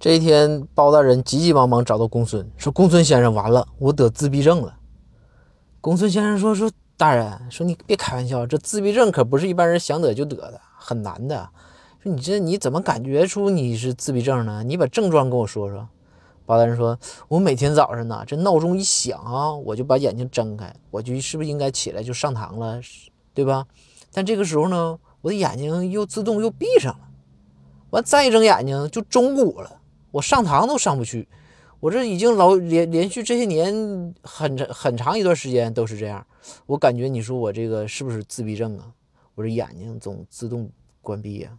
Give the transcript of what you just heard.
这一天，包大人急急忙忙找到公孙，说：“公孙先生，完了，我得自闭症了。”公孙先生说：“说大人，说你别开玩笑，这自闭症可不是一般人想得就得的，很难的。说你这你怎么感觉出你是自闭症呢？你把症状跟我说说。”包大人说：“我每天早上呢，这闹钟一响啊，我就把眼睛睁开，我就是不是应该起来就上堂了，对吧？但这个时候呢，我的眼睛又自动又闭上了，完再一睁眼睛就中午了。”我上堂都上不去，我这已经老连连续这些年很长很长一段时间都是这样。我感觉你说我这个是不是自闭症啊？我这眼睛总自动关闭呀。